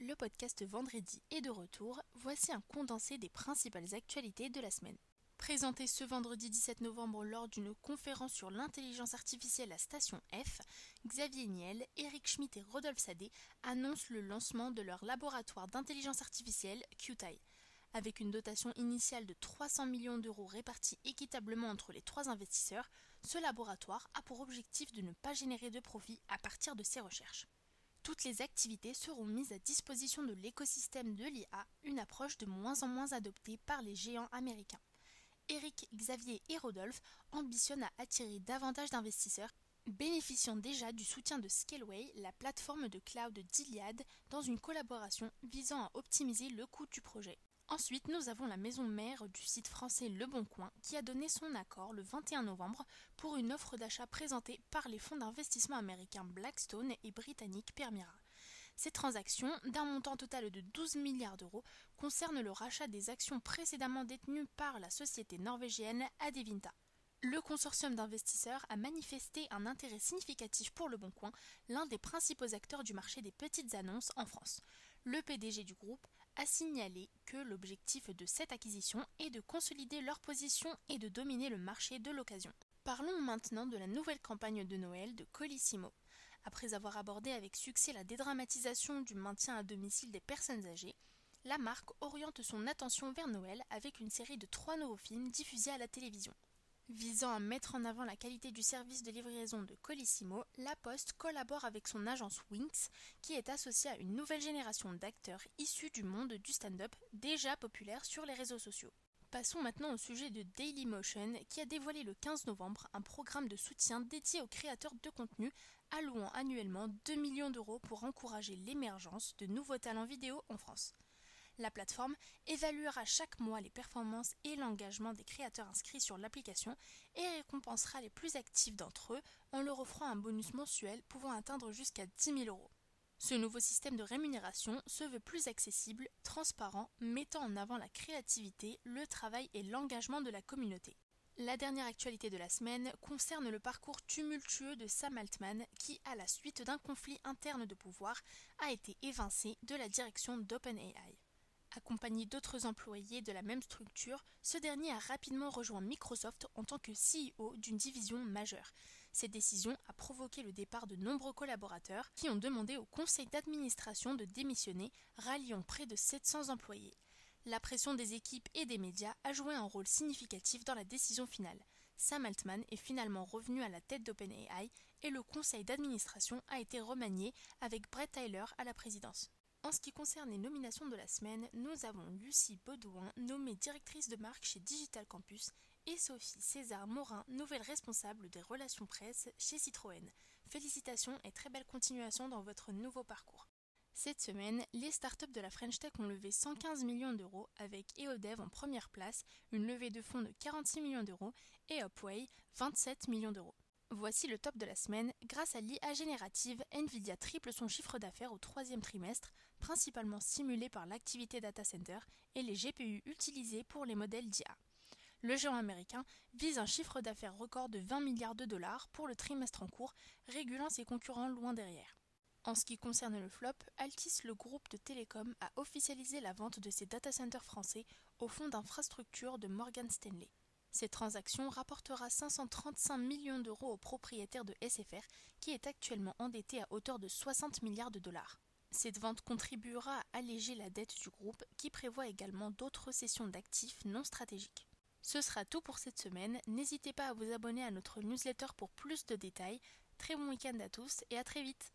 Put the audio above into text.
le podcast Vendredi est de retour. Voici un condensé des principales actualités de la semaine. Présenté ce vendredi 17 novembre lors d'une conférence sur l'intelligence artificielle à Station F, Xavier Niel, Eric Schmidt et Rodolphe Sadé annoncent le lancement de leur laboratoire d'intelligence artificielle QTI. Avec une dotation initiale de 300 millions d'euros répartis équitablement entre les trois investisseurs, ce laboratoire a pour objectif de ne pas générer de profit à partir de ses recherches. Toutes les activités seront mises à disposition de l'écosystème de l'IA, une approche de moins en moins adoptée par les géants américains. Eric, Xavier et Rodolphe ambitionnent à attirer davantage d'investisseurs, bénéficiant déjà du soutien de Scaleway, la plateforme de cloud d'Iliad, dans une collaboration visant à optimiser le coût du projet. Ensuite, nous avons la maison mère du site français Le Bon Coin qui a donné son accord le 21 novembre pour une offre d'achat présentée par les fonds d'investissement américains Blackstone et britannique Permira. Ces transactions, d'un montant total de 12 milliards d'euros, concernent le rachat des actions précédemment détenues par la société norvégienne Adevinta. Le consortium d'investisseurs a manifesté un intérêt significatif pour Le Bon Coin, l'un des principaux acteurs du marché des petites annonces en France. Le PDG du groupe a signalé que l'objectif de cette acquisition est de consolider leur position et de dominer le marché de l'occasion. Parlons maintenant de la nouvelle campagne de Noël de Colissimo. Après avoir abordé avec succès la dédramatisation du maintien à domicile des personnes âgées, la marque oriente son attention vers Noël avec une série de trois nouveaux films diffusés à la télévision. Visant à mettre en avant la qualité du service de livraison de Colissimo, La Poste collabore avec son agence Winx, qui est associée à une nouvelle génération d'acteurs issus du monde du stand-up déjà populaire sur les réseaux sociaux. Passons maintenant au sujet de Dailymotion, qui a dévoilé le 15 novembre un programme de soutien dédié aux créateurs de contenu, allouant annuellement 2 millions d'euros pour encourager l'émergence de nouveaux talents vidéo en France. La plateforme évaluera chaque mois les performances et l'engagement des créateurs inscrits sur l'application et récompensera les plus actifs d'entre eux en leur offrant un bonus mensuel pouvant atteindre jusqu'à 10 000 euros. Ce nouveau système de rémunération se veut plus accessible, transparent, mettant en avant la créativité, le travail et l'engagement de la communauté. La dernière actualité de la semaine concerne le parcours tumultueux de Sam Altman qui, à la suite d'un conflit interne de pouvoir, a été évincé de la direction d'OpenAI. Accompagné d'autres employés de la même structure, ce dernier a rapidement rejoint Microsoft en tant que CEO d'une division majeure. Cette décision a provoqué le départ de nombreux collaborateurs qui ont demandé au conseil d'administration de démissionner, ralliant près de 700 employés. La pression des équipes et des médias a joué un rôle significatif dans la décision finale. Sam Altman est finalement revenu à la tête d'OpenAI et le conseil d'administration a été remanié avec Brett Tyler à la présidence. En ce qui concerne les nominations de la semaine, nous avons Lucie Baudouin, nommée directrice de marque chez Digital Campus, et Sophie César Morin, nouvelle responsable des relations presse chez Citroën. Félicitations et très belle continuation dans votre nouveau parcours. Cette semaine, les startups de la French Tech ont levé 115 millions d'euros avec EODev en première place, une levée de fonds de 46 millions d'euros et Upway 27 millions d'euros. Voici le top de la semaine. Grâce à l'IA générative, Nvidia triple son chiffre d'affaires au troisième trimestre, principalement stimulé par l'activité data center et les GPU utilisés pour les modèles d'IA. Le géant américain vise un chiffre d'affaires record de 20 milliards de dollars pour le trimestre en cours, régulant ses concurrents loin derrière. En ce qui concerne le flop, Altis, le groupe de télécom, a officialisé la vente de ses data centers français au fonds d'infrastructure de Morgan Stanley. Cette transaction rapportera 535 millions d'euros aux propriétaires de SFR, qui est actuellement endetté à hauteur de 60 milliards de dollars. Cette vente contribuera à alléger la dette du groupe, qui prévoit également d'autres cessions d'actifs non stratégiques. Ce sera tout pour cette semaine. N'hésitez pas à vous abonner à notre newsletter pour plus de détails. Très bon week-end à tous et à très vite.